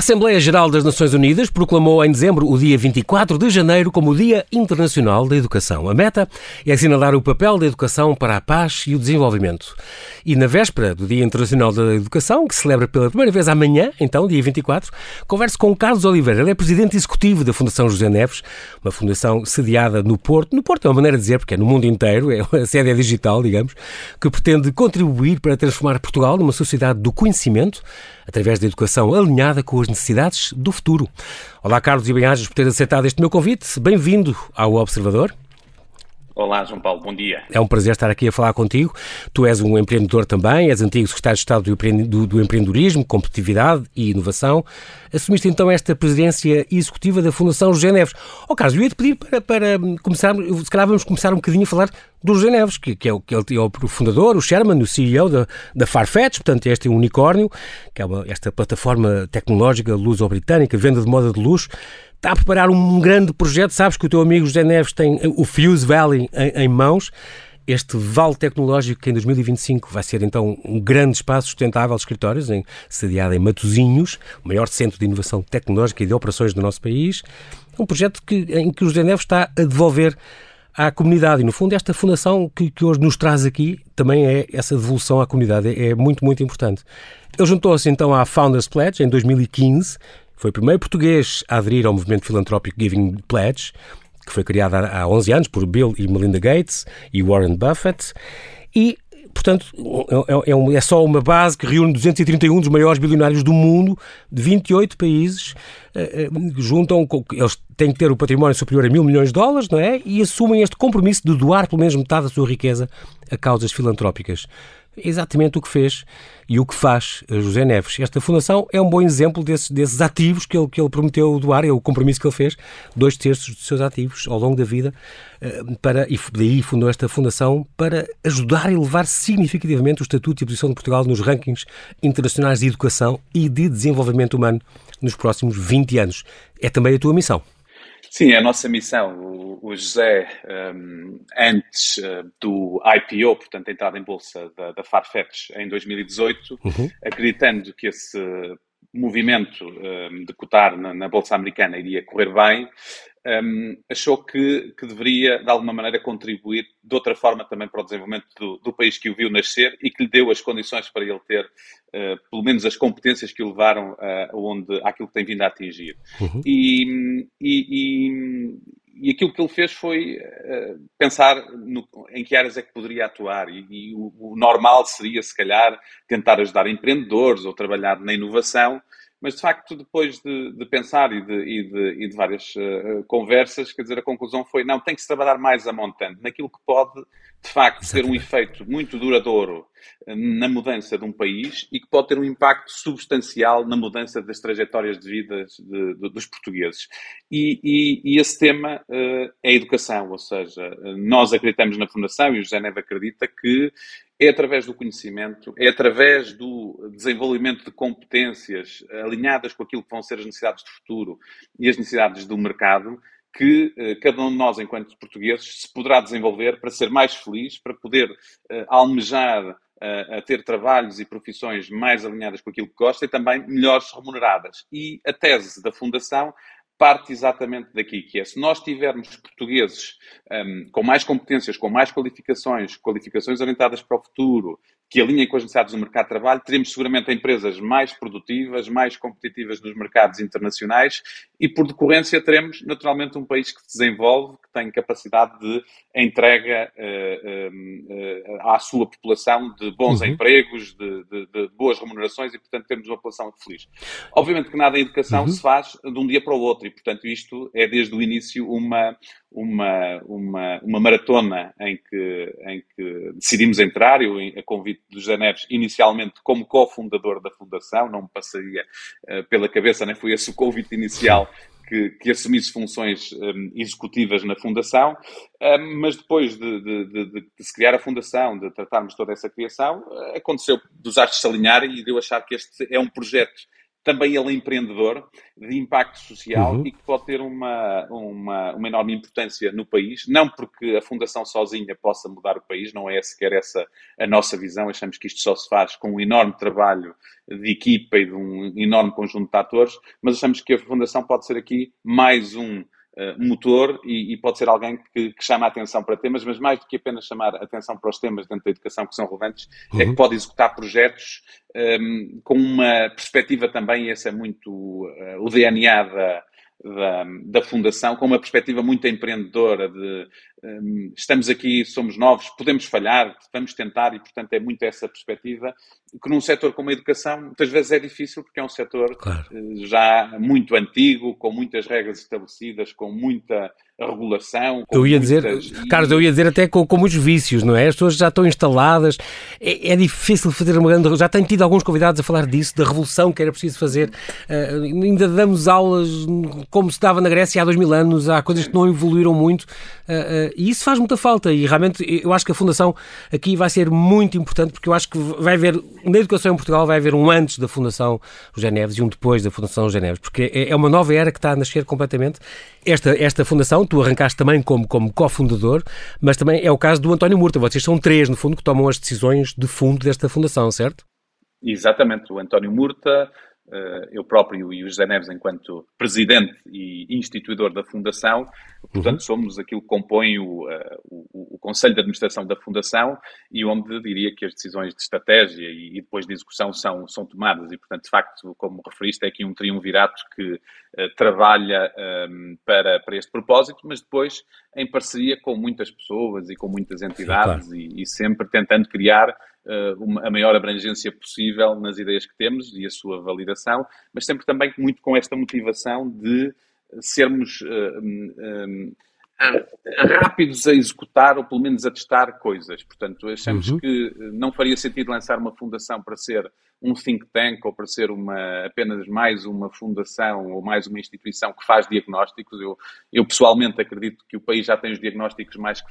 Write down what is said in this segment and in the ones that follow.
Assembleia Geral das Nações Unidas proclamou em dezembro o dia 24 de janeiro como o Dia Internacional da Educação. A meta é assinalar o papel da educação para a paz e o desenvolvimento. E na véspera do Dia Internacional da Educação, que se celebra pela primeira vez amanhã, então, dia 24, converso com Carlos Oliveira. Ele é presidente executivo da Fundação José Neves, uma fundação sediada no Porto. No Porto é uma maneira de dizer, porque é no mundo inteiro, é a sede é digital, digamos, que pretende contribuir para transformar Portugal numa sociedade do conhecimento, através da educação alinhada com as necessidades do futuro. Olá, Carlos e bem-ajas por ter aceitado este meu convite. Bem-vindo ao Observador. Olá, João Paulo, bom dia. É um prazer estar aqui a falar contigo. Tu és um empreendedor também, és antigo secretário de Estado do, do empreendedorismo, competitividade e inovação. Assumiste então esta presidência executiva da Fundação José Neves. Oh, Carlos, eu ia-te pedir para, para começar, se calhar vamos começar um bocadinho a falar do José Neves, que, que, é, o, que é o fundador, o chairman, o CEO da, da Farfetch, portanto, este é unicórnio, que é uma, esta plataforma tecnológica luso-britânica, venda de moda de luxo está a preparar um grande projeto. Sabes que o teu amigo José Neves tem o Fuse Valley em, em mãos. Este vale tecnológico que em 2025 vai ser então um grande espaço sustentável de escritórios, em, sediado em Matosinhos, o maior centro de inovação tecnológica e de operações do nosso país. Um projeto que, em que o José Neves está a devolver à comunidade. E, no fundo, esta fundação que, que hoje nos traz aqui também é essa devolução à comunidade. É, é muito, muito importante. Ele juntou-se então à Founders Pledge em 2015 foi o primeiro português a aderir ao movimento filantrópico Giving Pledge, que foi criado há 11 anos por Bill e Melinda Gates e Warren Buffett. E portanto, é, é, é, só uma base que reúne 231 dos maiores bilionários do mundo, de 28 países, eh, eh, juntam, eles têm que ter o património superior a mil milhões de dólares, não é? E assumem este compromisso de doar pelo menos metade da sua riqueza a causas filantrópicas exatamente o que fez e o que faz José Neves. Esta fundação é um bom exemplo desses, desses ativos que ele, que ele prometeu doar, é o compromisso que ele fez, dois terços dos seus ativos ao longo da vida, eh, para, e daí fundou esta fundação para ajudar a elevar significativamente o estatuto e a posição de Portugal nos rankings internacionais de educação e de desenvolvimento humano nos próximos 20 anos. É também a tua missão. Sim, é a nossa missão. O, o José, um, antes uh, do IPO, portanto, a entrada em bolsa da, da Farfetch em 2018, uhum. acreditando que esse movimento um, de cotar na, na, Bolsa Americana iria correr bem, um, achou que, que, deveria, de alguma maneira, contribuir de outra forma também para o desenvolvimento do, do, país que o viu nascer e que lhe deu as condições para ele ter, uh, pelo menos, as competências que o levaram uh, onde, àquilo que tem vindo a atingir. Uhum. E, e, e, e, aquilo que ele fez foi uh, pensar no, em que áreas é que poderia atuar. E, e o, o normal seria, se calhar, tentar ajudar empreendedores ou trabalhar na inovação mas de facto, depois de, de pensar e de, e de, e de várias uh, conversas, quer dizer, a conclusão foi: não, tem que se trabalhar mais a montante, naquilo que pode, de facto, ter um efeito muito duradouro na mudança de um país e que pode ter um impacto substancial na mudança das trajetórias de vida de, de, dos portugueses. E, e, esse tema uh, é a educação, ou seja, nós acreditamos na Fundação e o José Neve acredita que é através do conhecimento, é através do desenvolvimento de competências alinhadas com aquilo que vão ser as necessidades do futuro e as necessidades do mercado, que eh, cada um de nós, enquanto portugueses, se poderá desenvolver para ser mais feliz, para poder eh, almejar a ter trabalhos e profissões mais alinhadas com aquilo que gosta e também melhores remuneradas. E a tese da Fundação parte exatamente daqui, que é se nós tivermos portugueses um, com mais competências, com mais qualificações, qualificações orientadas para o futuro, que alinhem com as necessidades do mercado de trabalho, teremos seguramente empresas mais produtivas, mais competitivas nos mercados internacionais e, por decorrência, teremos naturalmente um país que se desenvolve, que tem capacidade de entrega uh, uh, à sua população de bons uhum. empregos, de, de, de, boas remunerações e, portanto, temos uma população feliz. Obviamente que nada em educação uhum. se faz de um dia para o outro e, portanto, isto é desde o início uma, uma, uma, uma maratona em que, em que decidimos entrar, eu a convite do José Neves, inicialmente como cofundador da Fundação, não me passaria uh, pela cabeça, nem foi esse o convite inicial que, que, assumisse funções um, executivas na Fundação, um, mas depois de, de, de, de, se criar a Fundação, de tratarmos toda essa criação, uh, aconteceu dos astros se alinharem e de eu achar que este é um projeto também ele é empreendedor, de impacto social uhum. e que pode ter uma, uma, uma, enorme importância no país, não porque a Fundação sozinha possa mudar o país, não é sequer essa a nossa visão, achamos que isto só se faz com um enorme trabalho de equipa e de um enorme conjunto de atores, mas achamos que a Fundação pode ser aqui mais um uh, motor e, e, pode ser alguém que, que, chama a atenção para temas, mas mais do que apenas chamar a atenção para os temas dentro da educação que são relevantes, uhum. é que uhum. pode executar projetos um, ehm, com uma perspectiva também, esse é muito uh, o DNA da, da, da, Fundação, com uma perspectiva muito empreendedora de estamos aqui, somos novos, podemos falhar, vamos tentar, e portanto é muito essa perspectiva, que num setor como a educação muitas vezes é difícil, porque é um setor claro. Eh, já muito antigo, com muitas regras estabelecidas, com muita regulação. eu ia dizer, Carlos, eu ia dizer até com, com muitos vícios, não é? As pessoas já estão instaladas, é, é, difícil fazer uma grande. Já tenho tido alguns convidados a falar disso, da revolução que era preciso fazer. Uh, ainda damos aulas como se dava na Grécia há dois mil anos, há coisas que não evoluíram muito. Uh, uh, e isso faz muita falta e realmente eu acho que a Fundação aqui vai ser muito importante porque eu acho que vai haver, na educação em Portugal vai haver um antes da Fundação José Neves e um depois da Fundação José Neves, porque é, é uma nova era que está a nascer completamente. Esta, esta fundação, tu arrancaste também como, como cofundador, mas também é o caso do António Murta. Vocês são três, no fundo, que tomam as decisões de fundo desta fundação, certo? Exatamente. O António Murta, eu próprio e o José Neves enquanto presidente e instituidor da Fundação, portanto uhum. somos aquilo que compõe o, eh, o, o, Conselho de Administração da Fundação e onde diria que as decisões de estratégia e, e, depois de execução são, são tomadas e portanto de facto, como referiste, é aqui um triunvirato que uh, trabalha um, ehm, para, para este propósito, mas depois em parceria com muitas pessoas e com muitas entidades Sim, claro. e, e sempre tentando criar uma, a maior abrangência possível nas ideias que temos e a sua validação, mas sempre também muito com esta motivação de sermos uh, um, um, rápidos a executar ou pelo menos a testar coisas. Portanto, achamos uhum. que não faria sentido lançar uma fundação para ser um think tank ou para ser uma, apenas mais uma fundação ou mais uma instituição que faz diagnósticos. Eu, eu pessoalmente acredito que o país já tem os diagnósticos mais,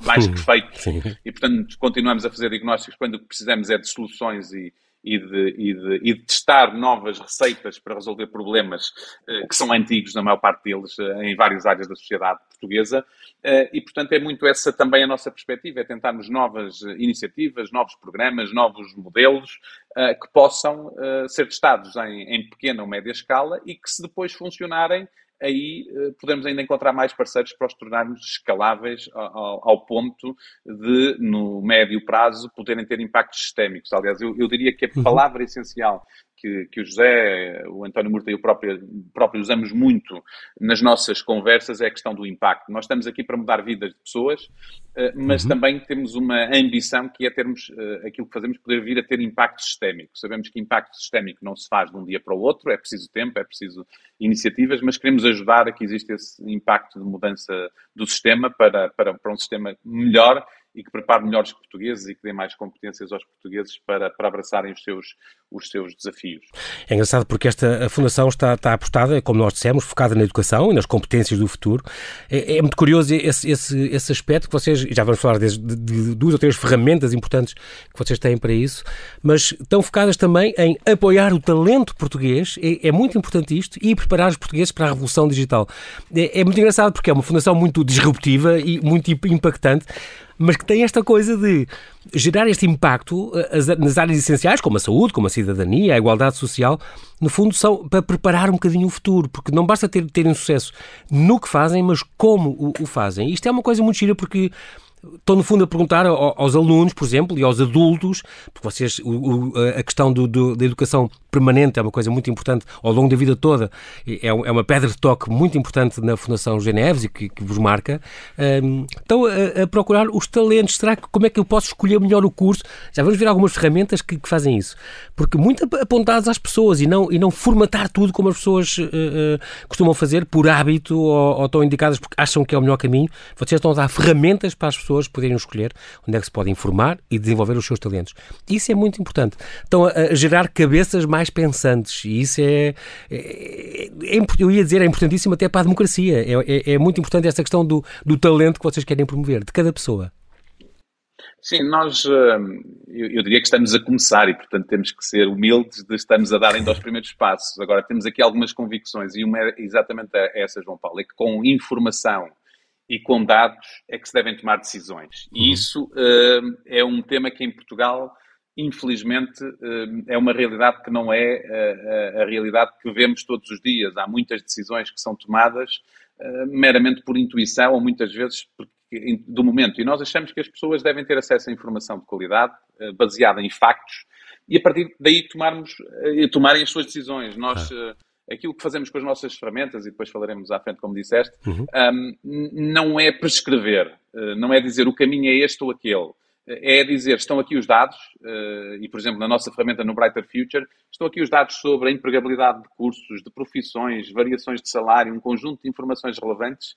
mais que feitos e, portanto, continuamos a fazer diagnósticos quando o que precisamos é de soluções e, e de, e, de, e de, testar novas receitas para resolver problemas eh, que são antigos, na maior parte deles, eh, em várias áreas da sociedade portuguesa. Eh, e, portanto, é muito essa também a nossa perspectiva, é tentarmos novas iniciativas, novos programas, novos modelos que possam ser testados em, em pequena ou média escala e que, se depois funcionarem, aí uh, podemos ainda encontrar mais parceiros para os tornarmos escaláveis ao, ao, ponto de, no médio prazo, poderem ter impactos sistémicos. Aliás, eu, eu diria que a uhum. palavra essencial que, que o José, o António Murta e o próprio, próprio usamos muito nas nossas conversas é a questão do impacto. Nós estamos aqui para mudar vidas de pessoas, eh, mas uhum. também temos uma ambição que é termos eh, aquilo que fazemos poder vir a ter impacto sistémico. Sabemos que impacto sistémico não se faz de um dia para o outro, é preciso tempo, é preciso iniciativas, mas queremos ajudar a que exista esse impacto de mudança do sistema para, para, para um sistema melhor e que prepare melhores portugueses e que dê mais competências aos portugueses para, para abraçarem os seus, os seus desafios. É engraçado porque esta Fundação está, está apostada, como nós dissemos, focada na educação e nas competências do futuro. É, é muito curioso esse, esse, esse aspecto que vocês, já vamos falar de, de, de, duas ou três ferramentas importantes que vocês têm para isso, mas estão focadas também em apoiar o talento português, é, é muito importante isto, e preparar os portugueses para a revolução digital. É, é muito engraçado porque é uma fundação muito disruptiva e muito impactante, mas que tem esta coisa de gerar este impacto eh, nas áreas essenciais, como a saúde, como a cidadania, a igualdade social, no fundo são para preparar um bocadinho o futuro, porque não basta ter, terem sucesso no que fazem, mas como o, o fazem. Isto é uma coisa muito gira porque Estou, no fundo, a perguntar aos alunos, por exemplo, e aos adultos, porque vocês, a questão do, do, da educação permanente é uma coisa muito importante ao longo da vida toda, é, é uma pedra de toque muito importante na Fundação Geneves e que, que vos marca. Um, estão a, a, procurar os talentos. Será que como é que eu posso escolher melhor o curso? Já vamos ver algumas ferramentas que, que fazem isso. Porque muito apontados às pessoas e não, e não formatar tudo como as pessoas uh, uh, costumam fazer por hábito ou, ou estão indicadas porque acham que é o melhor caminho. Vocês estão a dar ferramentas para as pessoas poderem escolher onde é que se podem informar e desenvolver os seus talentos. Isso é muito importante. Estão a, a gerar cabeças mais pensantes e isso é, é, é, eu ia dizer, é importantíssimo até para a democracia. É, é, é muito importante esta questão do, do talento que vocês querem promover, de cada pessoa. Sim, nós, hum, eu diria que estamos a começar e, portanto, temos que ser humildes de estamos a dar ainda os primeiros passos. Agora, temos aqui algumas convicções e uma é exatamente essa, João Paulo, é que com informação e com dados é que se devem tomar decisões. E uhum. isso uh, é um tema que em Portugal, infelizmente, uh, é uma realidade que não é uh, a realidade que vemos todos os dias. Há muitas decisões que são tomadas meramente por intuição ou muitas vezes do momento. E nós achamos que as pessoas devem ter acesso a informação de qualidade, baseada em factos, e a partir daí tomarmos, tomarem as suas decisões. Nós aquilo que fazemos com as nossas ferramentas, e depois falaremos à frente, como disseste, uhum. um, não é prescrever, não é dizer o caminho é este ou aquele. É dizer, estão aqui os dados, uh, e por exemplo, na nossa ferramenta no Brighter Future, estão aqui os dados sobre a empregabilidade de cursos, de profissões, variações de salário, um conjunto de informações relevantes.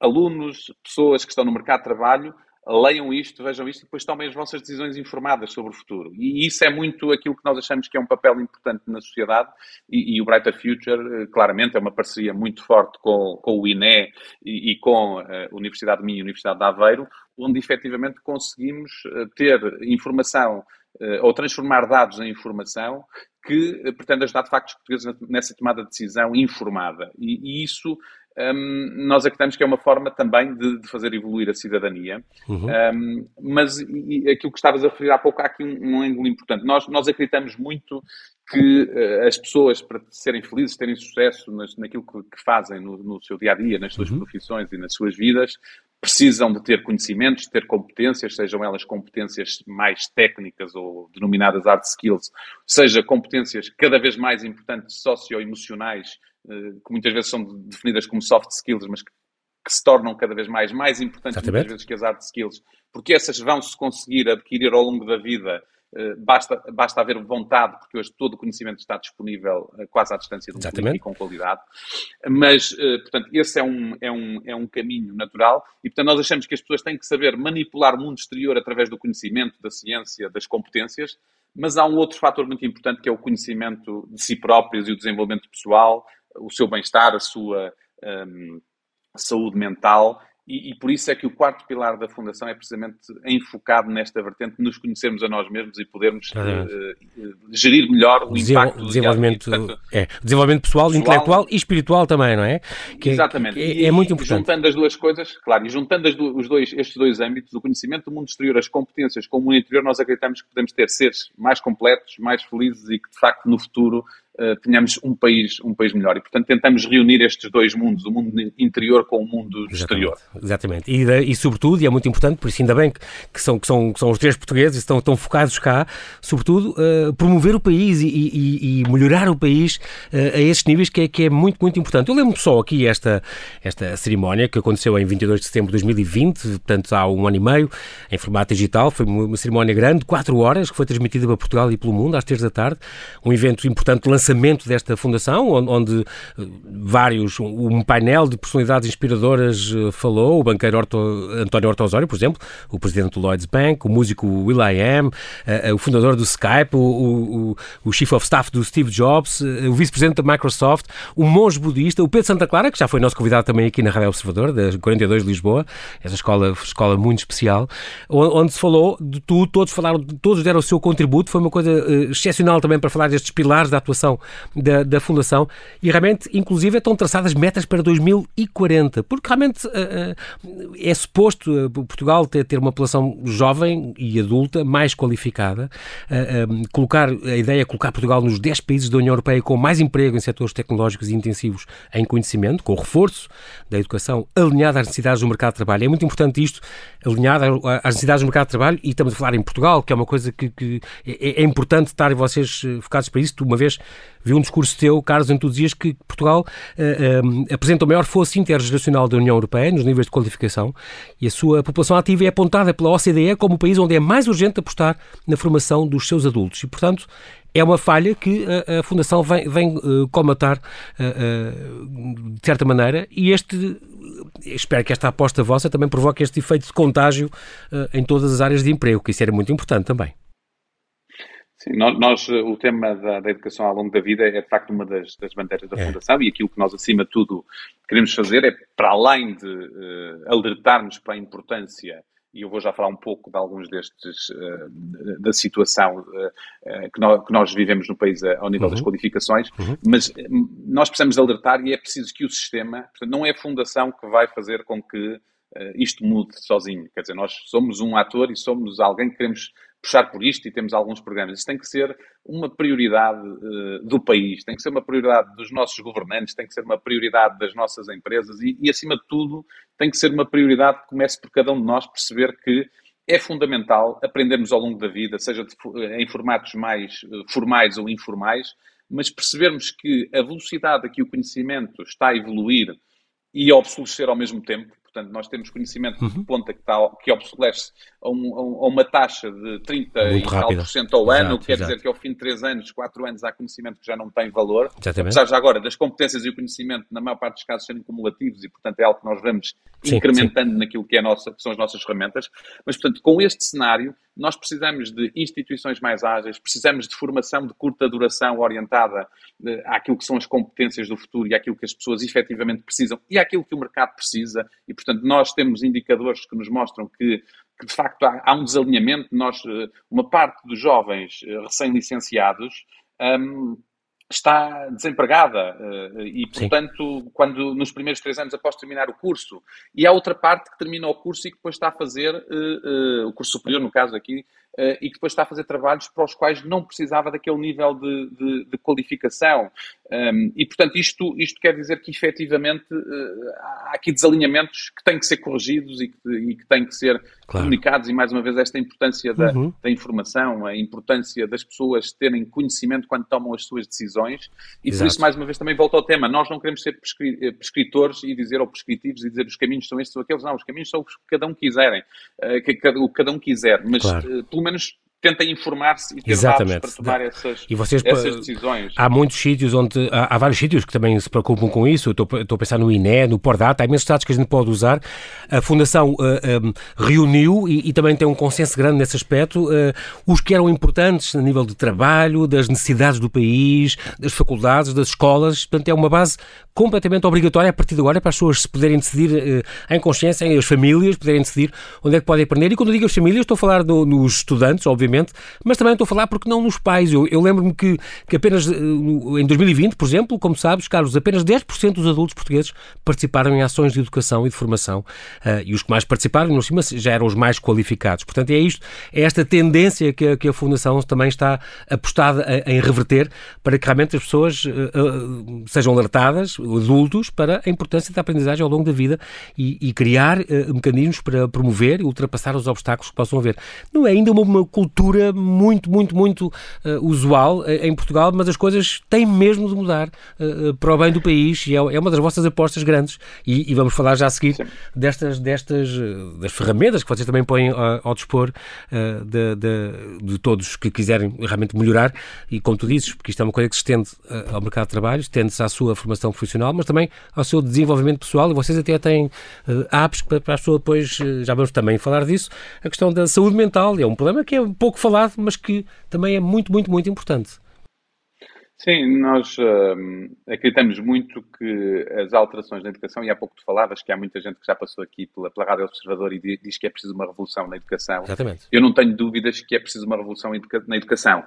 Alunos, pessoas que estão no mercado de trabalho, leiam isto, vejam isto e depois tomem as vossas decisões informadas sobre o futuro. E isso é muito aquilo que nós achamos que é um papel importante na sociedade e, e o Brighter Future, eh, claramente, é uma parceria muito forte com, com o INE e, e com a Universidade de Minho e a Universidade de Aveiro, onde efetivamente conseguimos eh, ter informação eh, ou transformar dados em informação que pretende ajudar de facto os portugueses nessa tomada de decisão informada. E, e isso um, nós acreditamos que é uma forma também de, de fazer evoluir a cidadania. Uhum. Um, mas e, aquilo que estavas a referir há pouco, há aqui um, um ângulo importante. Nós, nós acreditamos muito que uh, as pessoas, para serem felizes, terem sucesso nas, naquilo que, que fazem no, no, seu dia a dia, nas suas uhum. profissões e nas suas vidas, precisam de ter conhecimentos, de ter competências, sejam elas competências mais técnicas ou denominadas hard skills, seja competências cada vez mais importantes socioemocionais que muitas vezes são definidas como soft skills, mas que, que se tornam cada vez mais, mais importantes Exatamente. muitas vezes que as hard skills, porque essas vão-se conseguir adquirir ao longo da vida. Eh, Basta, basta haver vontade, porque hoje todo o conhecimento está disponível eh, quase à distância de um e com qualidade. Mas, portanto, esse é um, é, um, é um caminho natural. E, portanto, nós achamos que as pessoas têm que saber manipular o mundo exterior através do conhecimento, da ciência, das competências, mas há um outro fator muito importante que é o conhecimento de si próprios e o desenvolvimento pessoal, o seu bem-estar, a sua um, saúde mental e, e, por isso é que o quarto pilar da Fundação é precisamente enfocado nesta vertente de nos conhecermos a nós mesmos e podermos uh, uh, gerir melhor o Desenvol impacto desenvolvimento, portanto, é, desenvolvimento pessoal, pessoal, intelectual e espiritual também, não é? Que, exatamente. É, é, é muito importante. Juntando as duas coisas, claro, e juntando do, os dois, estes dois âmbitos, o conhecimento do mundo exterior, as competências com o mundo interior, nós acreditamos que podemos ter seres mais completos, mais felizes e que, de facto, no futuro uh, tenhamos um país, um país melhor. E, portanto, tentamos reunir estes dois mundos, o mundo interior com o mundo Exatamente. exterior. Exatamente. E, e, sobretudo, e é muito importante, por isso ainda bem que, que, são, que, são, que são os três portugueses e estão, estão focados cá, sobretudo, uh, promover o país e, e, e melhorar o país uh, a esses níveis que é, que é muito, muito importante. Eu lembro só aqui esta, esta cerimónia que aconteceu em 22 de setembro de 2020, portanto há um ano e meio, em formato digital, foi uma cerimónia grande, quatro horas, que foi transmitida para Portugal e pelo mundo, às três da tarde, um evento importante de lançamento desta fundação, onde, eh, vários, um painel de personalidades inspiradoras falou, o banqueiro Orto, António Horta Osório, por exemplo, o presidente do Lloyds Bank, o músico Will I Am, uh, o fundador do Skype, o, o, o, chief of staff do Steve Jobs, o vice-presidente da Microsoft, o monge budista, o Pedro Santa Clara, que já foi nosso convidado também aqui na Rádio Observador, da 42 de Lisboa, essa escola, escola muito especial, onde se falou de tudo, todos falaram, todos deram o seu contributo, foi uma coisa excepcional também para falar destes pilares da atuação da, da Fundação e realmente, inclusive, estão traçadas metas para 2040, porque realmente é suposto eh, Portugal ter, ter uma população jovem e adulta mais qualificada, colocar, a ideia é colocar Portugal nos 10 países da União Europeia com mais emprego em setores tecnológicos e intensivos em conhecimento, com o reforço da educação alinhada às necessidades do mercado de trabalho. É muito importante isto, alinhado às necessidades do mercado de trabalho, e estamos a falar em Portugal, que é uma coisa que, que é, é, importante estar vocês eh, focados para isso. Uma vez, vi um discurso teu, Carlos, em tu dizias que Portugal uh, apresenta o maior fosso intergeracional da União Europeia nos níveis de qualificação e a sua população ativa é apontada pela OCDE como o país onde é mais urgente apostar na formação dos seus adultos. E, portanto, é uma falha que a, a Fundação vem, vem uh, comatar de certa maneira e este espero que esta aposta vossa também provoque este efeito de contágio em todas as áreas de emprego, que isso era muito importante também. Sim, nós, o tema da, da, educação ao longo da vida é de facto uma das, das bandeiras da é. Fundação e aquilo que nós, acima de tudo, queremos fazer é, para além de uh, alertarmos para a importância e eu vou já falar um pouco de alguns destes, uh, da situação uh, que, nós, que, nós, vivemos no país ao nível uhum. das qualificações, uhum. mas nós precisamos alertar e é preciso que o sistema, portanto, não é a fundação que vai fazer com que isto mude sozinho. Quer dizer, nós somos um ator e somos alguém que queremos puxar por isto e temos alguns programas. Isso tem que ser uma prioridade uh, do país, tem que ser uma prioridade dos nossos governantes, tem que ser uma prioridade das nossas empresas e, e, acima de tudo, tem que ser uma prioridade que comece por cada um de nós perceber que é fundamental aprendermos ao longo da vida, seja de, em formatos mais uh, formais ou informais, mas percebermos que a velocidade a que o conhecimento está a evoluir e a obsolescer ao mesmo tempo, Portanto, nós temos conhecimento uhum. de ponta que, está, que obsolesce a, um, a, uma taxa de 30 Muito e tal por cento ao ano, o que quer exato. dizer que ao fim de 3 anos, 4 anos, há conhecimento que já não tem valor. Exatamente. Apesar já agora das competências e o conhecimento, na maior parte dos casos, serem cumulativos e, portanto, é algo que nós vamos sim, incrementando sim. naquilo que, é nossa, que são as nossas ferramentas. Mas, portanto, com este cenário, nós precisamos de instituições mais ágeis, precisamos de formação de curta duração orientada eh, àquilo que são as competências do futuro e àquilo que as pessoas efetivamente precisam e àquilo que o mercado precisa. E, portanto, nós temos indicadores que nos mostram que, que de facto, há, há, um desalinhamento. Nós, eh, uma parte dos jovens eh, recém-licenciados. Um, está desempregada eh, e, portanto, Sim. quando nos primeiros três anos após terminar o curso, e há outra parte que termina o curso e que depois está a fazer, uh, uh, o curso superior, no caso aqui, uh, e que depois está a fazer trabalhos para os quais não precisava daquele nível de, de, de qualificação. Um, e, portanto, isto, isto quer dizer que, efetivamente, há aqui desalinhamentos que têm que ser corrigidos e que, e que têm que ser claro. comunicados, e, mais uma vez, esta importância da, uhum. da informação, a importância das pessoas terem conhecimento quando tomam as suas decisões, e Exato. por isso, mais uma vez, também volto ao tema, nós não queremos ser eh, prescritores e dizer, ou prescritivos, e dizer os caminhos são estes ou aqueles, não, os caminhos são os que cada um quiserem, uh, que, o que cada um quiser, mas claro. uh, pelo menos tentem informar-se e ter Exatamente. dados para tomar essas, e vocês, essas decisões. Há muitos sítios onde, há, há, vários sítios que também se preocupam com isso, eu estou, estou a pensar no INE, no Pordata, há imensos dados que a gente pode usar. A Fundação uh, eh, um, eh, reuniu e, e, também tem um consenso grande nesse aspecto, uh, os que eram importantes a nível de trabalho, das necessidades do país, das faculdades, das escolas, portanto é uma base completamente obrigatória a partir de agora para as pessoas se poderem decidir uh, em consciência, as famílias poderem decidir onde é que podem aprender. E quando eu digo as famílias, estou a falar do, nos estudantes, obviamente, mas também estou a falar porque não nos pais. Eu, eu lembro-me que, que apenas uh, em 2020, por exemplo, como sabes, Carlos, apenas 10% dos adultos portugueses participaram em ações de educação e de formação. Uh, e os que mais participaram, no cima, já eram os mais qualificados. Portanto, é isto, é esta tendência que a, que a Fundação também está apostada em reverter para que realmente as pessoas sejam alertadas adultos para a importância da aprendizagem ao longo da vida e, e criar uh, mecanismos para promover e ultrapassar os obstáculos que possam haver. Não é ainda uma, uma cultura muito, muito, muito uh, usual uh, em Portugal, mas as coisas têm mesmo de mudar para o bem do país e é, é, uma das vossas apostas grandes. E, e vamos falar já a seguir destas, destas das ferramentas que vocês também põem ao, ao dispor de, de, de, todos que quiserem realmente melhorar. E como tu dizes, porque isto é uma coisa que se estende ao mercado de trabalho, estende-se à sua formação profissional mas também ao seu desenvolvimento pessoal. E vocês até têm uh, apps para, para a pessoa depois, uh, já vamos também falar disso, a questão da saúde mental. É um problema que é pouco falado, mas que também é muito, muito, muito importante. Sim, nós uh, acreditamos muito que as alterações na educação, e há pouco tu falavas que há muita gente que já passou aqui pela, pela Rádio Observador e diz que é preciso uma revolução na educação. Exatamente. Eu não tenho dúvidas que é preciso uma revolução na educação.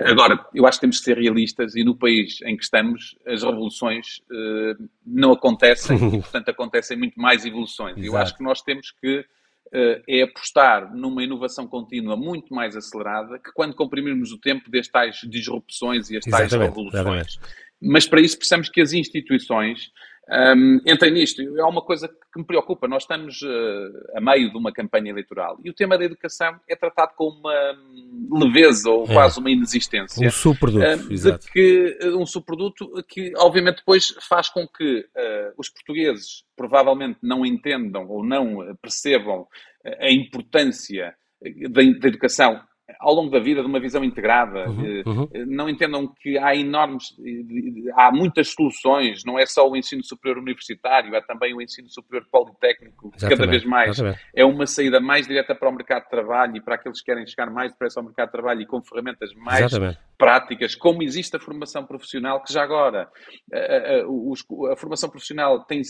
Agora, eu acho que temos de ser realistas e no país em que estamos, as revoluções uh, não acontecem, portanto, acontecem muito mais evoluções. Exato. Eu acho que nós temos que é apostar numa inovação contínua muito mais acelerada que quando comprimirmos o tempo destas disrupções e as tais exatamente, revoluções. Exatamente. Mas para isso precisamos que as instituições um, entrem nisto. É uma coisa que me preocupa. Nós estamos uh, a meio de uma campanha eleitoral e o tema da educação é tratado com uma leveza ou é. quase uma inexistência. Um subproduto, uh, exato. Que, uh, um subproduto que, obviamente, depois faz com que uh, os portugueses provavelmente não entendam ou não percebam a importância da, da educação ao longo da vida de uma visão integrada. Uhum, eh, uhum. Não entendam que há enormes, há muitas soluções, não é só o ensino superior universitário, há também o ensino superior politécnico, que cada vez mais exatamente. é uma saída mais direta para o mercado de trabalho e para aqueles que querem chegar mais depressa ao mercado de trabalho e com ferramentas mais exatamente. práticas, como existe a formação profissional, que já agora a, a, a, a formação profissional tem,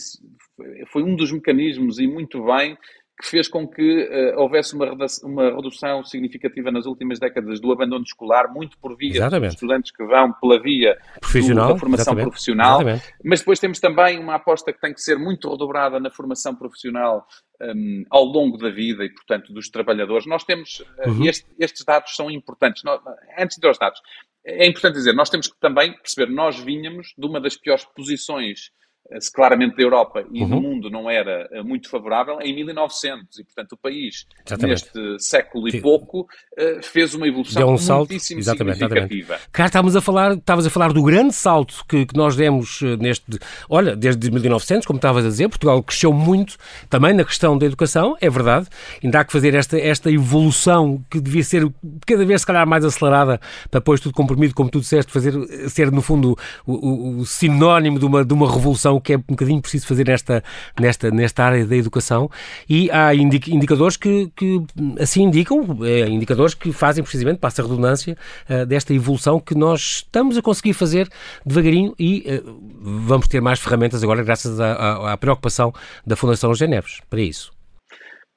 foi um dos mecanismos e muito bem que fez com que uh, houvesse uma, uma redução significativa nas últimas décadas do abandono escolar, muito por via exatamente. dos estudantes que vão pela via do, da formação exatamente. profissional. Exatamente. Mas depois temos também uma aposta que tem que ser muito redobrada na formação profissional um, ao longo da vida e, portanto, dos trabalhadores. Nós temos, uh, uhum. este, estes dados são importantes. Nós, antes aos dados, é importante dizer, nós temos que também perceber, nós vinhamos de uma das piores posições se claramente da Europa e uhum. do mundo não era eh, muito favorável, em 1900. E, portanto, o país, Exatamente. neste século e pouco, eh, fez uma evolução Deu um salto, muitíssimo exatamente, significativa. Exatamente. Cá estávamos a falar, estavas a falar do grande salto que, que, nós demos eh, neste... Olha, desde 1900, como estavas a dizer, Portugal cresceu muito também na questão da educação, é verdade. Ainda há que fazer esta, esta evolução que devia ser cada vez, se calhar, mais acelerada para depois tudo comprimido, como tu disseste, fazer, ser, no fundo, o, o, o sinónimo de uma, de uma revolução o que é um bocadinho preciso fazer nesta, nesta, nesta área da educação e há indicadores que, que assim indicam, é, indicadores que fazem precisamente, passa a redundância, uh, desta evolução que nós estamos a conseguir fazer devagarinho e uh, vamos ter mais ferramentas agora graças à, à, à preocupação da Fundação Geneves para isso.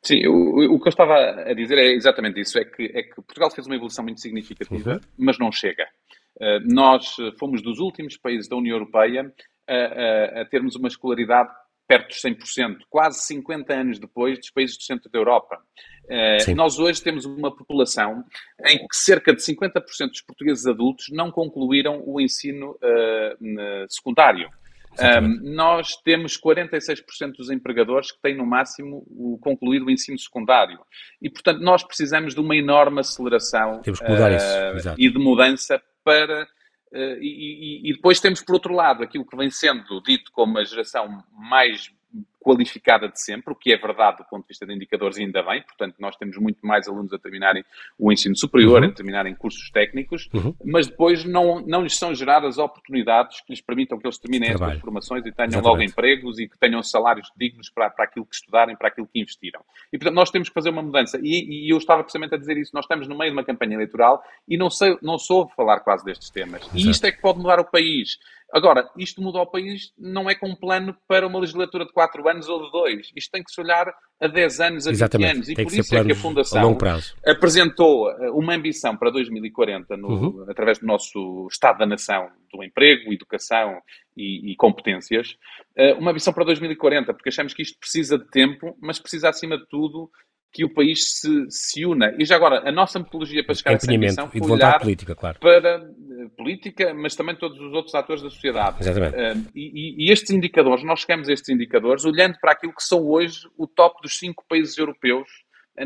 Sim, o, o, que eu estava a dizer é exatamente isso, é que, é que Portugal fez uma evolução muito significativa, uhum. mas não chega. Uh, nós fomos dos últimos países da União Europeia a, a, a termos uma escolaridade perto dos 100%, quase 50 anos depois dos países do centro da Europa. Uh, nós hoje temos uma população em que cerca de 50% dos portugueses adultos não concluíram o ensino uh, secundário. Um, nós temos 46% dos empregadores que têm no máximo o, concluído o ensino secundário. E, portanto, nós precisamos de uma enorme aceleração uh, e de mudança para Uh, e, e, e, depois temos, por outro lado, aquilo que vem sendo dito como a geração mais qualificada de sempre, o que é verdade do ponto de vista de indicadores, ainda bem. Portanto, nós temos muito mais alunos a terminarem o ensino superior, uhum. a terminarem cursos técnicos, uhum. mas depois não, não lhes são geradas oportunidades que lhes permitam que eles terminem estas formações e tenham Exatamente. logo empregos e que tenham salários dignos para, para aquilo que estudarem, para aquilo que investiram. E, portanto, nós temos que fazer uma mudança. E, e eu estava precisamente a dizer isso. Nós estamos no meio de uma campanha eleitoral e não, sei, não soube falar quase destes temas. Exato. E isto é que pode mudar o país. Agora, isto muda o país não é com um plano para uma legislatura de 4 anos ou de 2. Isto tem que se olhar a 10 anos, a 20 Exatamente. anos. E tem por isso é que a Fundação apresentou uh, uma ambição para 2040, no, uhum. através do nosso Estado da Nação, do emprego, educação e, e competências, uh, uma ambição para 2040, porque achamos que isto precisa de tempo, mas precisa, acima de tudo, que o país se, se una. E já agora, a nossa metodologia para chegar a essa ambição foi olhar política, claro. para política, mas também todos os outros atores da sociedade. Exatamente. Uh, e, e, estes indicadores, nós chegamos a estes indicadores olhando para aquilo que são hoje o top dos cinco países europeus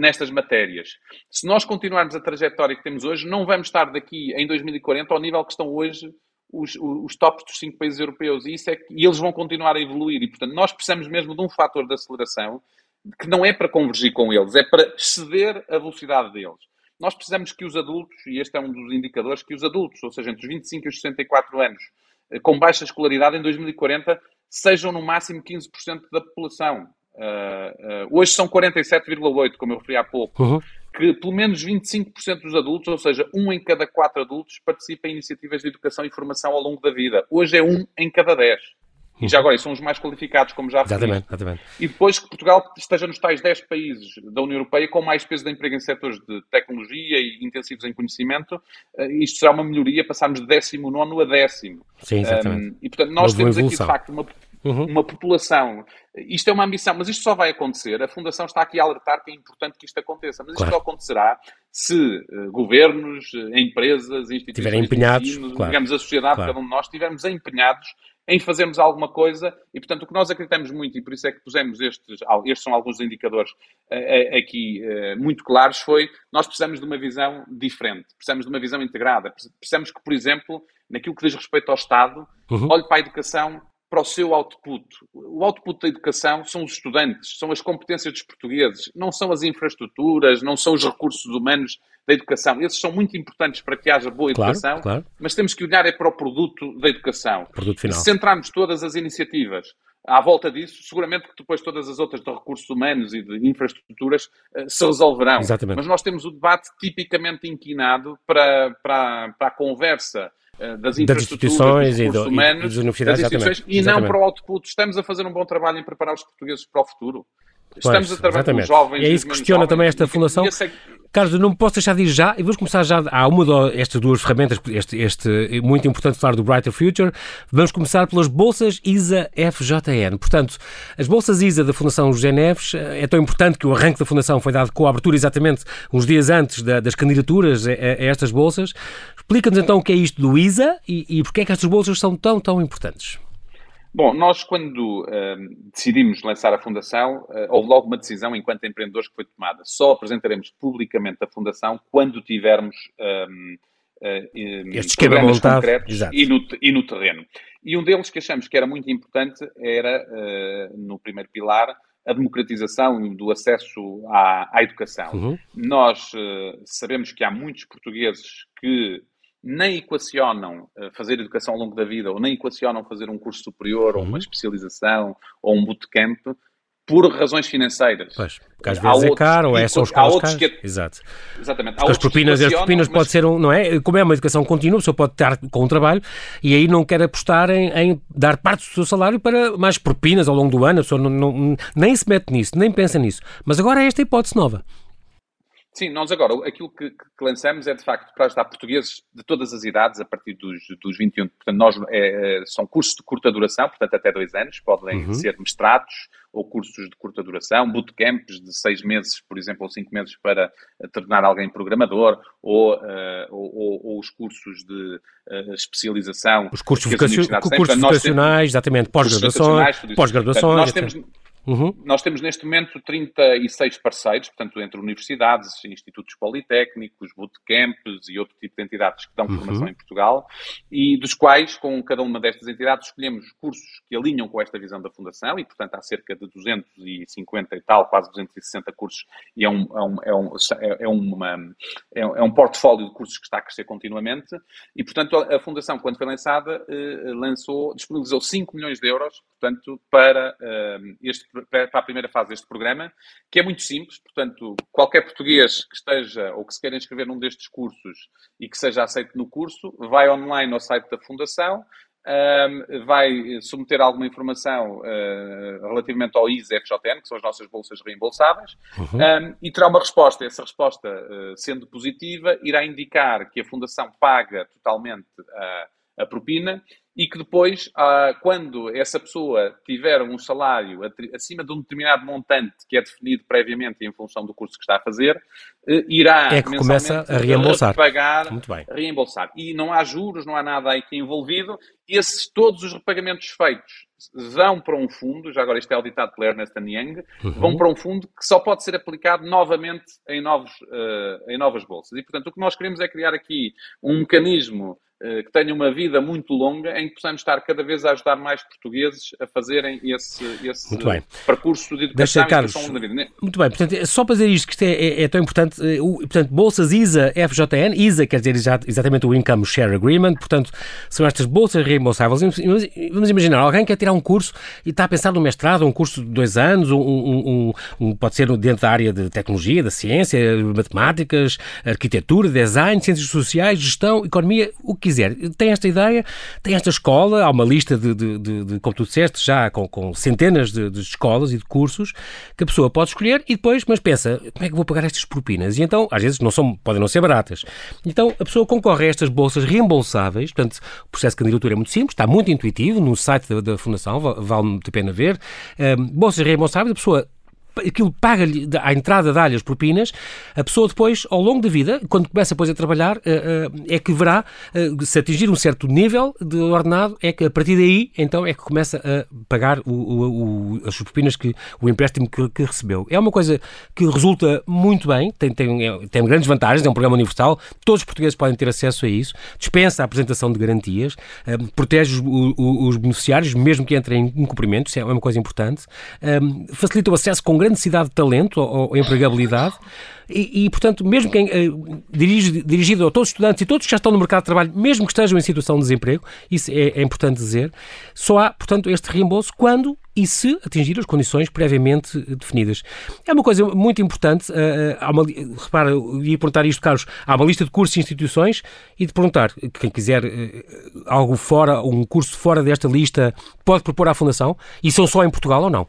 nestas matérias. Se nós continuarmos a trajetória que temos hoje, não vamos estar daqui em 2040 ao nível que estão hoje os, os tops dos cinco países europeus. E, isso é que, e eles vão continuar a evoluir. E, portanto, nós precisamos mesmo de um fator de aceleração que não é para convergir com eles, é para exceder a velocidade deles. Nós precisamos que os adultos, e este é um dos indicadores, que os adultos, ou seja, entre os 25 e os 64 anos, eh, com baixa escolaridade, em 2040, sejam no máximo 15% da população. Uh, uh, hoje são 47,8%, como eu referi há pouco. Uhum. Que pelo menos 25% dos adultos, ou seja, um em cada quatro adultos, participa em iniciativas de educação e formação ao longo da vida. Hoje é um em cada dez. E já agora, são os mais qualificados, como já exatamente, exatamente. E depois que Portugal esteja nos tais 10 países da União Europeia com mais peso de emprego em setores de tecnologia e intensivos em conhecimento, eh, isto será uma melhoria, passarmos de 19 a décimo. Sim, exatamente. Um, e portanto, nós temos aqui de facto uma, uhum. uma população. Isto é uma ambição, mas isto só vai acontecer. A Fundação está aqui a alertar que é importante que isto aconteça, mas isto claro. só acontecerá se uh, governos, uh, empresas, instituições, empenhados, ensino, claro. digamos, a sociedade, claro. cada um de nós, estivermos empenhados em fazermos alguma coisa e, portanto, o que nós acreditamos muito, e por isso é que pusemos estes, estes são alguns indicadores uh, aqui uh, muito claros, foi nós precisamos de uma visão diferente, precisamos de uma visão integrada, precisamos que, por exemplo, naquilo que diz respeito ao Estado, uhum. olhe para a educação para o seu output. O output da educação são os estudantes, são as competências dos portugueses, não são as infraestruturas, não são os recursos humanos da educação. Esses são muito importantes para que haja boa claro, educação, claro. mas temos que olhar é para o produto da educação. Produto final. E se centrarmos todas as iniciativas à volta disso, seguramente que depois todas as outras de recursos humanos e de infraestruturas uh, se resolverão. Exatamente. Mas nós temos o debate tipicamente inquinado para, para, para a conversa das infraestruturas, das dos humanos, e das universidades, das instituições, e não para o output. Estamos a fazer um bom trabalho em preparar os portugueses para o futuro. Estamos pois, a trabalhar exatamente. com jovens. E é isso que questiona jovens, também esta fundação. Carlos, não posso deixar de ir já, e vamos começar já. Há uma destas duas ferramentas, este, este muito importante falar do Brighter Future. Vamos começar pelas bolsas ISA FJN. Portanto, as bolsas ISA da Fundação José Neves é tão importante que o arranque da Fundação foi dado com a abertura exatamente uns dias antes da, das candidaturas a, a, estas bolsas. Explica-nos então o que é isto do ISA e, e porque é que estas bolsas são tão, tão importantes. Bom, nós quando uh, decidimos lançar a Fundação, uh, houve logo uma decisão enquanto empreendedores que foi tomada. Só apresentaremos publicamente a Fundação quando tivermos um, uh, Este programas montado, concretos e no, e no, terreno. E um deles que achamos que era muito importante era, no primeiro pilar, a democratização do acesso à, à educação. Uhum. Nós sabemos que há muitos portugueses que nem equacionam eh, fazer educação ao longo da vida, ou nem equacionam fazer um curso superior, ou uma uhum. especialização, ou um bootcamp, por razões financeiras. Pois, porque às vezes é caro, ou é só escolas caras. Que... Exato. Exatamente. Porque as propinas, as propinas mas... pode ser um, não é? Como é uma educação contínua, a pessoa pode estar com um trabalho e aí não quer apostar em, em, dar parte do seu salário para mais propinas ao longo do ano, a pessoa não, não, nem se mete nisso, nem pensa nisso. Mas agora é esta hipótese nova. Sim, nós agora, aquilo que, que, lançamos é de facto para ajudar portugueses de todas as idades, a partir dos, dos 21. Portanto, nós, é, é, são cursos de curta duração, portanto, até dois anos, podem uhum. ser mestrados ou cursos de curta duração, bootcamps de seis meses, por exemplo, ou cinco meses para tornar alguém programador, ou, uh, ou, ou, os cursos de uh, especialização. Os cursos, vocacio cursos vocacionais, exatamente, pós-graduações. Pós-graduações. Nós temos Uhum. Nós temos neste momento 36 parceiros, portanto, entre universidades, institutos politécnicos, bootcamps e outro tipo de entidades que dão uhum. formação em Portugal, e dos quais, com cada uma destas entidades, escolhemos cursos que alinham com esta visão da Fundação, e, portanto, há cerca de 250 e tal, quase 260 cursos, e é um, é um, é um, é uma, é um portfólio de cursos que está a crescer continuamente, e, portanto, a, Fundação, quando foi lançada, eh, lançou, disponibilizou 5 milhões de euros, portanto, para eh, este para a primeira fase deste programa, que é muito simples, portanto, qualquer português que esteja ou que se queira inscrever num destes cursos e que seja aceito no curso, vai online ao site da Fundação, um, vai submeter alguma informação uh, relativamente ao ISFJN, que são as nossas bolsas reembolsáveis, uhum. um, e terá uma resposta. Essa resposta, uh, sendo positiva, irá indicar que a Fundação paga totalmente a propina e que depois, ah, quando essa pessoa tiver um salário acima de um determinado montante que é definido previamente em função do curso que está a fazer, eh, irá é que começa a reembolsar. pagar, reembolsar. E não há juros, não há nada aí que envolvido. Esses, todos os repagamentos feitos vão para um fundo, já agora isto é auditado pela Ernest Young, uhum. vão para um fundo que só pode ser aplicado novamente em, novos, uh, em novas bolsas. E, portanto, o que nós queremos é criar aqui um mecanismo que tenha uma vida muito longa, em que possamos estar cada vez a ajudar mais portugueses a fazerem esse, esse percurso de educação Deixa, Carlos. Né? Muito bem, portanto, é só para dizer isto, que isto é, é, é tão importante, eh, o, portanto, bolsas ISA FJN, ISA quer dizer exatamente o Income Share Agreement, portanto, são estas bolsas reembolsáveis. Vamos imaginar, alguém quer tirar um curso e está a pensar no mestrado, um curso de dois anos, um, um, um, pode ser dentro da área de tecnologia, da ciência, matemáticas, arquitetura, design, ciências sociais, gestão, economia, o que quiser, tem esta ideia, tem esta escola, há uma lista de, de, de, de como tu disseste, já com, com centenas de, escolas e de cursos que a pessoa pode escolher e depois, mas pensa, como é que vou pagar estas propinas? E então, às vezes, não são, podem não ser baratas. Então, a pessoa concorre a estas bolsas reembolsáveis, portanto, o processo de candidatura é muito simples, está muito intuitivo, no site da, da Fundação, vale muito a pena ver. Um, bolsas reembolsáveis, a pessoa aquilo paga-lhe, à entrada dá-lhe as propinas, a pessoa depois, ao longo da vida, quando começa depois a trabalhar, eh, eh, é que verá, eh, se atingir um certo nível de ordenado, é que a partir daí, então, é que começa a pagar o, o, o, as propinas que o empréstimo que, que, recebeu. É uma coisa que resulta muito bem, tem, tem, é, tem grandes vantagens, é um programa universal, todos os portugueses podem ter acesso a isso, dispensa a apresentação de garantias, protege os, os beneficiários, mesmo que entrem em incumprimento, isso é uma coisa importante, facilita o acesso com grande necessidade de talento ou, ou empregabilidade e, e, portanto, mesmo quem uh, dirige, dirigido a todos os estudantes e todos que já estão no mercado de trabalho, mesmo que estejam em situação de desemprego, isso é, é importante dizer, só há, portanto, este reembolso quando e se atingir as condições previamente definidas. É uma coisa muito importante, uh, há uma, repara, eu ia perguntar isto, Carlos, há uma lista de cursos e instituições e de perguntar, quem quiser uh, algo fora, um curso fora desta lista, pode propor à Fundação, e são só em Portugal ou não?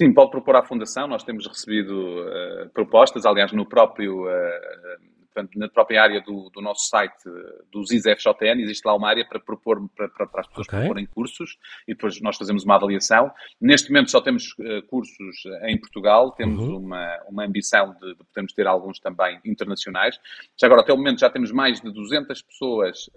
Sim, pode propor à Fundação. Nós temos recebido uh, propostas, aliás, no próprio, uh, na própria área do, do nosso site, dos ISFJN, existe lá uma área para propor para, para, as pessoas okay. proporem cursos e depois nós fazemos uma avaliação. Neste momento só temos cursos em Portugal, temos uhum. uma, uma ambição de, de podermos ter alguns também internacionais. Já agora, até o momento, já temos mais de 200 pessoas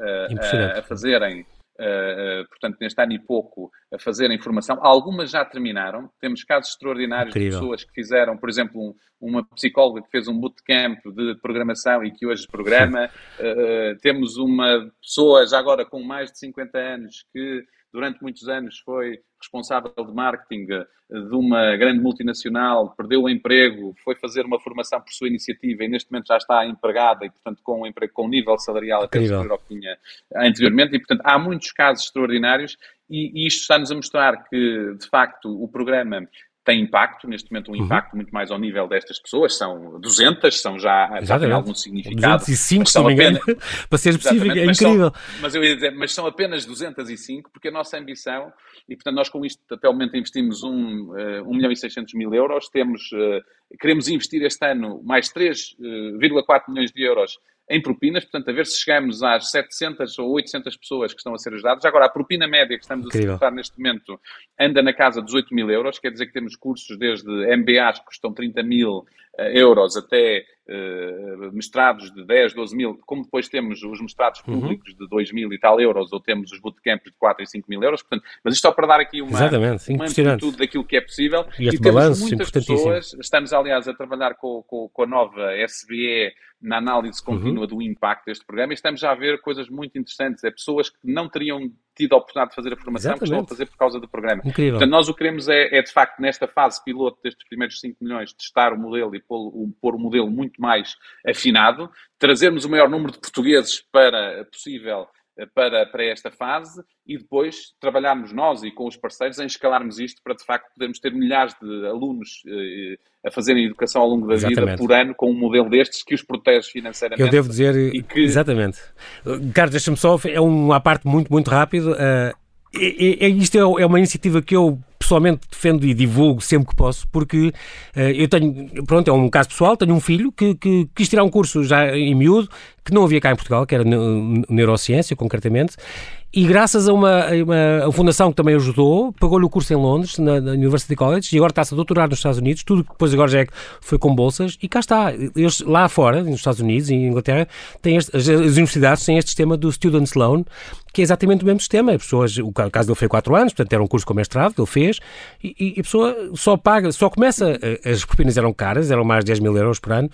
a fazerem Uh, portanto, neste ano e pouco, a fazer a informação. Algumas já terminaram. Temos casos extraordinários Incrível. de pessoas que fizeram, por exemplo, um, uma psicóloga que fez um bootcamp de programação e que hoje programa. Uh, temos uma pessoa, já agora com mais de 50 anos, que durante muitos anos foi responsável de marketing de uma grande multinacional, perdeu o emprego, foi fazer uma formação por sua iniciativa e neste momento já está empregada e, portanto, com um emprego com um nível salarial até superior ao que tinha anteriormente. E, portanto, há muitos casos extraordinários e, e isto está-nos a mostrar que, de facto, o programa tem impacto, neste momento um uhum. impacto uhum. muito mais ao nível destas pessoas, são 200, são já, já têm algum significado. 205, se não me engano, apenas, para ser específico, é incrível. São, mas eu ia dizer, mas são apenas 205, porque a nossa ambição, e portanto nós com isto até o momento investimos 1, um, uh, 1 milhão e 600 mil euros, temos, uh, queremos investir este ano mais 3,4 uh, milhões de euros em propinas, portanto, a ver se chegamos às 700 ou 800 pessoas que estão a ser ajudadas. Agora, a propina média que estamos Incrível. a suportar neste momento anda na casa dos 8 mil euros, quer dizer que temos cursos desde MBAs que custam 30 mil eh, euros até uh, mestrados de 10, 12 mil, como depois temos os mestrados uhum. públicos uhum. de 2 mil e tal euros, ou temos os bootcamps de 4 e 5 mil euros, portanto, mas isto só para dar aqui uma, uma amplitude daquilo que é possível. E, e temos muitas pessoas, estamos aliás a trabalhar com, com, com a nova SBE na análise contínua uhum. do impacto deste programa e estamos já a ver coisas muito interessantes. É pessoas que não teriam tido a oportunidade de fazer a formação Exatamente. que estão a fazer por causa do programa. Incrível. Portanto, nós o que queremos é, é, de facto, nesta fase piloto destes primeiros 5 milhões, testar o modelo e pôr o, pôr o modelo muito mais afinado, trazermos o maior número de portugueses para possível para, para esta fase e depois trabalharmos nós e com os parceiros em escalarmos isto para de facto podermos ter milhares de alunos eh, a fazerem educação ao longo da exatamente. vida por ano com um modelo destes que os protege financeiramente. Eu devo dizer, que... exatamente. Carlos, deixa-me só, é uma parte muito, muito rápido. Uh, é, é, isto é, é uma iniciativa que eu pessoalmente defendo e divulgo sempre que posso, porque uh, eu tenho, pronto, é um caso pessoal, tenho um filho que, que quis tirar um curso já em miúdo, que não havia cá em Portugal, que era neurociência, concretamente, e graças a uma, uma a fundação que também ajudou, pagou-lhe o curso em Londres, na, na, University College, e agora está-se a doutorar nos Estados Unidos, tudo que depois agora já é, foi com bolsas, e cá está. Eles, lá fora, nos Estados Unidos e em Inglaterra, têm este, as, as, universidades têm este sistema do Students Loan, que é exatamente o mesmo sistema. As pessoas, o caso dele foi 4 anos, portanto era um curso com mestrado, ele fez, e, e, a pessoa só paga, só começa, as propinas eram caras, eram mais de 10 mil euros por ano,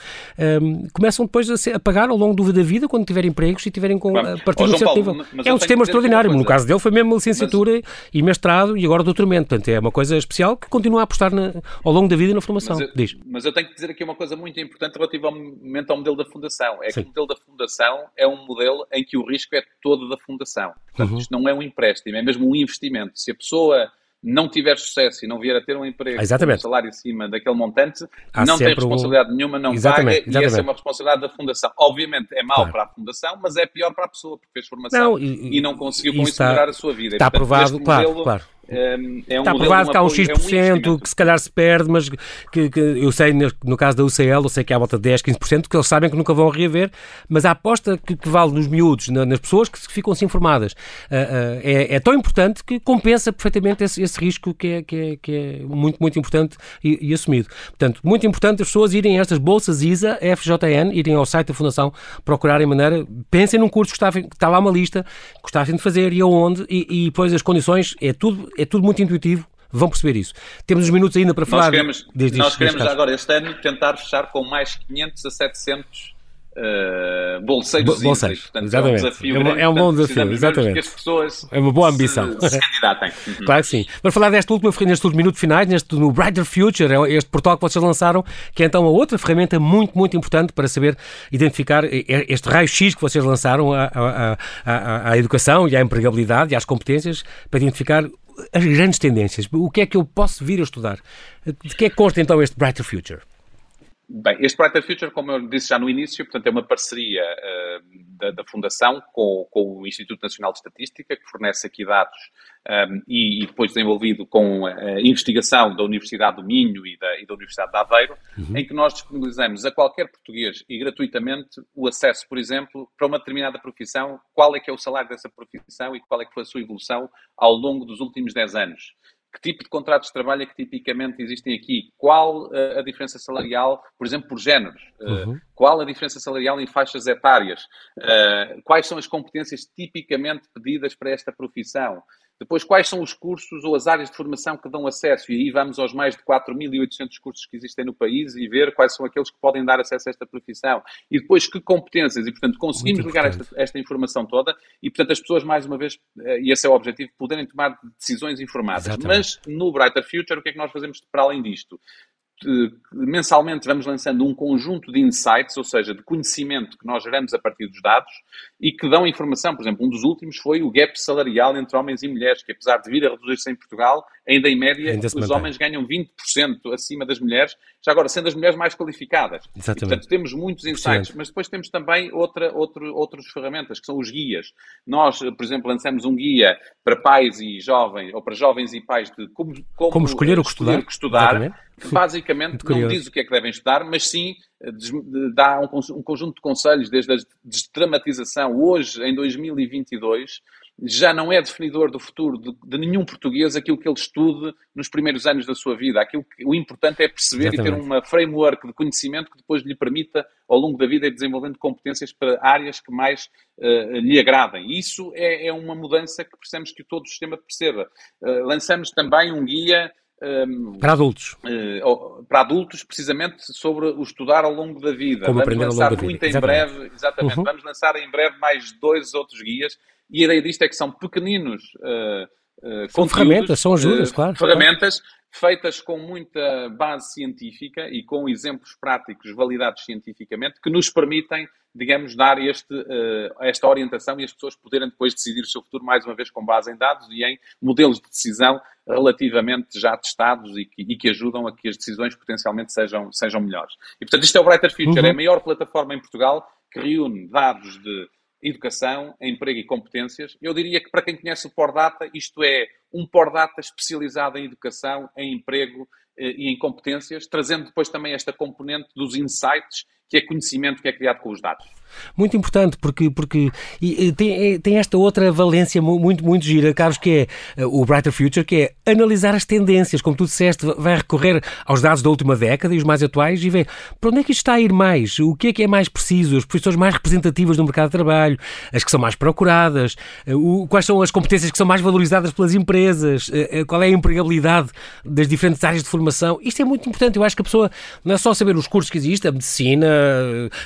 um, começam depois a, ser, a, pagar ao longo do, da vida, quando tiverem empregos e tiverem com, a partir de um certo nível. É um sistema extraordinário, no caso dele foi mesmo licenciatura mas, e mestrado e agora doutoramento, portanto é uma coisa especial que continua a apostar na, ao longo da vida na formação. Mas eu, Diz. mas eu tenho que dizer aqui uma coisa muito importante relativamente ao modelo da fundação, é Sim. que o modelo da fundação é um modelo em que o risco é todo da fundação. Portanto, uhum. isto não é um empréstimo, é mesmo um investimento. Se a pessoa não tiver sucesso e não vier a ter um emprego com um salário acima daquele montante, Há não tem responsabilidade um... nenhuma, não exatamente, paga exatamente. e essa é uma responsabilidade da Fundação. Obviamente é mau claro. para a Fundação, mas é pior para a pessoa, porque fez formação não, e, e, não conseguiu com isso melhorar a sua vida. Está aprovado, claro, claro é um Está provado que há um X% é um que se calhar se perde, mas que, que, eu sei, no caso da UCL, eu sei que há volta de 10, 15%, que eles sabem que nunca vão reaver, mas a aposta que, que vale nos miúdos, na, nas pessoas que ficam-se informadas, uh, uh, é, é, tão importante que compensa perfeitamente esse, esse risco que é, que é, que, é, muito, muito importante e, e, assumido. Portanto, muito importante as pessoas irem a estas bolsas ISA, FJN, irem ao site da Fundação, procurarem maneira, pensem num curso que está, que está lá uma lista, que gostassem de fazer e aonde, e, e depois as condições, é tudo é tudo muito intuitivo, vão perceber isso. Temos uns minutos ainda para falar. Nós queremos, desde nós queremos agora este ano tentar fechar com mais 500 a 700 uh, bolseiros. Bolseiros, Portanto, exatamente. É um, desafio é, é um bom desafio, exatamente. as pessoas é uma boa ambição. Se, se candidatem. Uhum. Claro que sim. Vamos falar desta última, neste último minuto finais, neste no Brighter Future, é este portal que vocês lançaram, que é então a outra ferramenta muito, muito importante para saber identificar este raio-x que vocês lançaram à, à, à, à educação e à empregabilidade e às competências para identificar as grandes tendências. O que é que eu posso vir a estudar? De que é que consta então este Brighter Future? Bem, este Brighter Future, como eu disse já no início, portanto, é uma parceria uh, da, da, Fundação com, com, o Instituto Nacional de Estatística, que fornece aqui dados um, e, e, depois desenvolvido com a investigação da Universidade do Minho e da, e da Universidade de Aveiro, uhum. em que nós disponibilizamos a qualquer português e gratuitamente o acesso, por exemplo, para uma determinada profissão, qual é que é o salário dessa profissão e qual é que foi a sua evolução ao longo dos últimos 10 anos que tipo de contratos de trabalho é que tipicamente existem aqui? Qual uh, a diferença salarial, por exemplo, por géneros? Uh, uhum. Qual a diferença salarial em faixas etárias? Uh, quais são as competências tipicamente pedidas para esta profissão? Depois, quais são os cursos ou as áreas de formação que dão acesso? E aí vamos aos mais de 4.800 cursos que existem no país e ver quais são aqueles que podem dar acesso a esta profissão. E depois, que competências? E, portanto, conseguimos ligar esta, esta, informação toda e, portanto, as pessoas, mais uma vez, eh, e esse é o objetivo, poderem tomar decisões informadas. Exatamente. Mas, no Brighter Future, o que é que nós fazemos para além disto? Mensalmente vamos lançando um conjunto de insights, ou seja, de conhecimento que nós geramos a partir dos dados e que dão informação. Por exemplo, um dos últimos foi o gap salarial entre homens e mulheres, que apesar de vir a reduzir-se em Portugal, ainda em média ainda os mantém. homens ganham 20% acima das mulheres, já agora sendo as mulheres mais qualificadas. Exatamente. E, portanto, temos muitos insights, mas depois temos também outra, outro, outras ferramentas, que são os guias. Nós, por exemplo, lançamos um guia para pais e jovens, ou para jovens e pais de como, como, como escolher o que estudar, o que estudar que basicamente não diz o que é que devem estudar, mas sim eh, dá um, um conjunto de conselhos, desde a desdramatização. Hoje, em 2022, já não é definidor do futuro de, de, nenhum português aquilo que ele estude nos primeiros anos da sua vida. Aquilo que, o importante é perceber Exatamente. e ter uma framework de conhecimento que depois lhe permita, ao longo da vida, ir desenvolvendo competências para áreas que mais uh, lhe agradem. Isso é, é, uma mudança que precisamos que todo o sistema perceba. Uh, lançamos também um guia um, para adultos. Uh, para adultos, precisamente sobre o estudar ao longo da vida. Como vamos lançar muito em breve, exatamente, uhum. vamos lançar em breve mais dois outros guias e a ideia disto é que são pequeninos uh, são ferramentas, são ajudas, claro. Ferramentas feitas com muita base científica e com exemplos práticos validados cientificamente que nos permitem, digamos, dar este, uh, esta orientação e as pessoas poderem depois decidir o seu futuro, mais uma vez, com base em dados e em modelos de decisão relativamente já testados e que, e que ajudam a que as decisões potencialmente sejam, sejam melhores. E, portanto, isto é o Brighter Future, uhum. é a maior plataforma em Portugal que reúne dados de educação, emprego e competências. Eu diria que para quem conhece o Pordata, isto é um Pordata especializado em educação, em emprego eh, e em competências, trazendo depois também esta componente dos insights, que é conhecimento que é criado com os dados. Muito importante, porque, porque e, tem, tem esta outra valência muito, muito gira, Carlos, que é eh, o Brighter Future, que é analisar as tendências. Como tu disseste, vai recorrer aos dados da última década e os mais atuais e ver para onde é que isto está a ir mais, o que é que é mais preciso, as posições mais representativas no mercado de trabalho, as que são mais procuradas, eh, o, quais são as competências que são mais valorizadas pelas empresas, eh, qual é a empregabilidade das diferentes áreas de formação. Isto é muito importante. Eu acho que a pessoa não é só saber os cursos que existem, a medicina,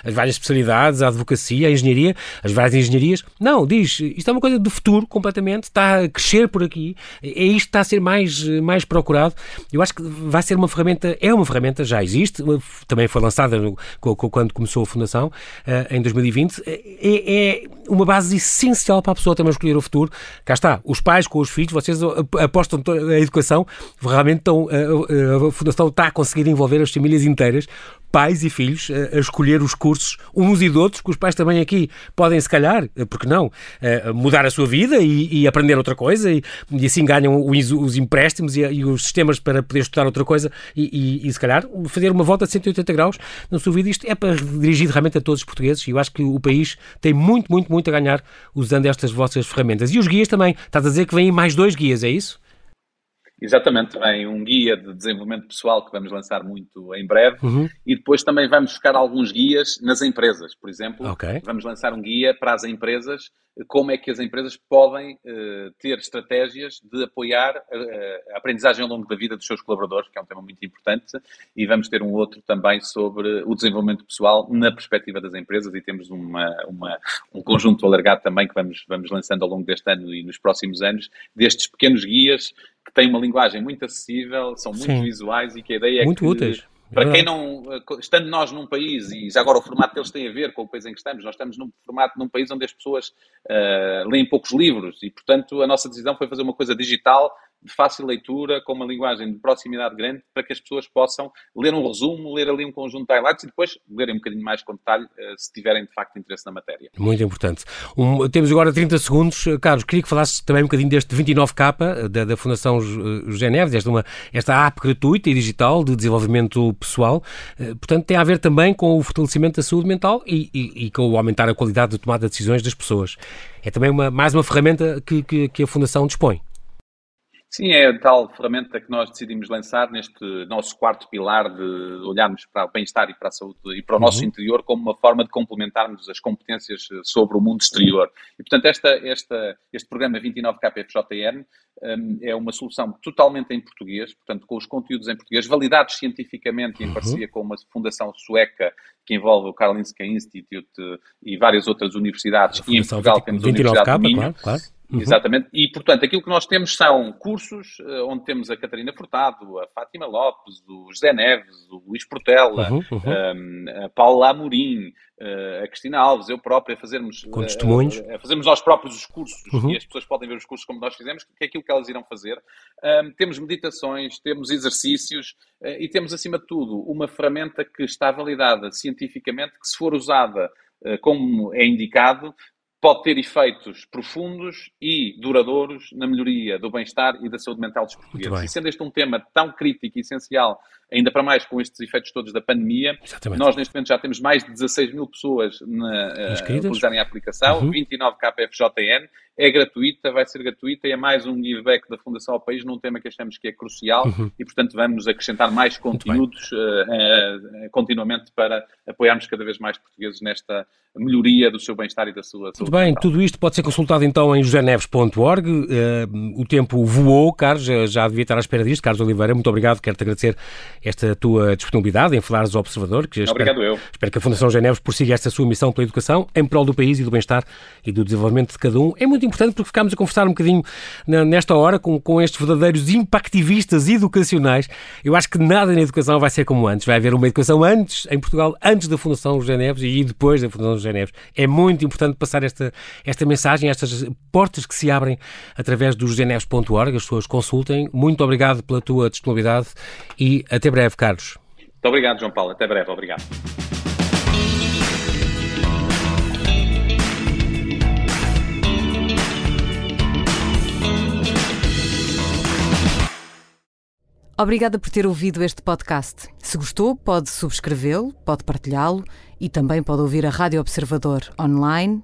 as várias especialidades, a advocacia, a engenharia, as várias engenharias. Não, diz, isto é uma coisa do futuro completamente, está a crescer por aqui, é isto que está a ser mais, mais procurado. Eu acho que vai ser uma ferramenta, é uma ferramenta, já existe, também foi lançada no, quando começou a Fundação, eh, em 2020, é, é uma base essencial para a pessoa também escolher o futuro. Cá está, os pais com os filhos, vocês apostam a educação, realmente estão, a, a Fundação está a conseguir envolver as famílias inteiras pais e filhos a, escolher os cursos uns e de outros, que os pais também aqui podem, se calhar, eh, porque não, eh, mudar a sua vida e, e aprender outra coisa e, e assim ganham os, os empréstimos e, e, os sistemas para poder estudar outra coisa e, e, se calhar, fazer uma volta de 180 graus na sua vida. Isto é para dirigir realmente a todos os portugueses e eu acho que o país tem muito, muito, muito a ganhar usando estas vossas ferramentas. E os guias também. Estás a dizer que vêm mais dois guias, é isso? Exatamente, vem um guia de desenvolvimento pessoal que vamos lançar muito em breve uhum. e depois também vamos buscar alguns guias nas empresas. Por exemplo, okay. vamos lançar um guia para as empresas como é que as empresas podem uh, ter estratégias de apoiar uh, a aprendizagem ao longo da vida dos seus colaboradores, que é um tema muito importante, e vamos ter um outro também sobre o desenvolvimento pessoal na perspectiva das empresas e temos uma, uma, um conjunto alargado também que vamos, vamos lançando ao longo deste ano e nos próximos anos, destes pequenos guias que têm uma linguagem muito acessível, são muito Sim. visuais e que a ideia é muito que... úteis para quem não, estando nós num país, e já agora o formato deles tem a ver com o país em que estamos, nós estamos num formato num país onde as pessoas uh, leem poucos livros e, portanto, a nossa decisão foi fazer uma coisa digital de fácil leitura, com uma linguagem de proximidade grande, para que as pessoas possam ler um resumo, ler ali um conjunto de highlights e depois lerem um bocadinho mais com detalhe, uh, se tiverem de facto interesse na matéria. Muito importante. Um, temos agora 30 segundos. Carlos, queria que falasses também um bocadinho deste 29K da, da Fundação José Neves, esta, uma, esta app gratuita e digital de desenvolvimento pessoal. Portanto, tem a ver também com o fortalecimento da saúde mental e, e, e com o aumentar a qualidade de tomada de decisões das pessoas. É também uma, mais uma ferramenta que, que, que a Fundação dispõe. Sim, é a tal ferramenta que nós decidimos lançar neste nosso quarto pilar de olharmos para o bem-estar e para a saúde e para o nosso uhum. interior como uma forma de complementarmos as competências sobre o mundo exterior. E, portanto, esta, esta, este programa 29KPFJN um, é uma solução totalmente em português, portanto, com os conteúdos em português, validados cientificamente e em uhum. parceria com uma fundação sueca que envolve o Karolinska Institute e várias outras universidades. E em Portugal temos a Universidade do Minho. Claro, claro. Uhum. Exatamente. E, portanto, aquilo que nós temos são cursos uh, onde temos a Catarina Furtado, a Fátima Lopes, o José Neves, o Luís Portela, uhum, uhum. Um, a Paula Amorim, uh, a Cristina Alves, eu próprio, a fazermos, Com testemunhos. Uh, a fazermos nós próprios os cursos uhum. e as pessoas podem ver os cursos como nós fizemos, que é aquilo que elas irão fazer. Um, temos meditações, temos exercícios e temos, acima de tudo, uma ferramenta que está validada cientificamente, que se for usada como é indicado, pode ter efeitos profundos e duradouros na melhoria do bem-estar e da saúde mental dos portugueses. E sendo este um tema tão crítico e essencial, ainda para mais com estes efeitos todos da pandemia, Exatamente. nós neste momento já temos mais de 16 mil pessoas na, uh, a utilizarem a aplicação, uhum. 29 KPFJN, é gratuita, vai ser gratuita e é mais um giveback da Fundação ao País num tema que achamos que é crucial uhum. e, portanto, vamos acrescentar mais conteúdos uh, uh, continuamente para apoiarmos cada vez mais portugueses nesta melhoria do seu bem-estar e da sua saúde. Bem, tudo isto pode ser consultado então em joseneves.org. Uh, o tempo voou, Carlos, já, já devia estar à espera disto. Carlos Oliveira, muito obrigado, quero-te agradecer esta tua disponibilidade em falares ao Observador. Que Obrigado espero, eu. Espero que a Fundação Geneves prossiga esta sua missão pela educação em prol do país e do bem-estar e do desenvolvimento de cada um. É muito importante porque ficámos a conversar um bocadinho nesta hora com, com estes verdadeiros impactivistas educacionais. Eu acho que nada na educação vai ser como antes. Vai haver uma educação antes, em Portugal, antes da Fundação José Neves e depois da Fundação José Neves. É muito importante passar esta, esta mensagem, estas portas que se abrem através do joseneves.org. As pessoas consultem. Muito obrigado pela tua disponibilidade e até breve, Carlos. Muito obrigado, João Paulo. Até breve. Obrigado. Obrigada por ter ouvido este podcast. Se gostou, pode subscrevê-lo, pode partilhá-lo e também pode ouvir a Rádio Observador online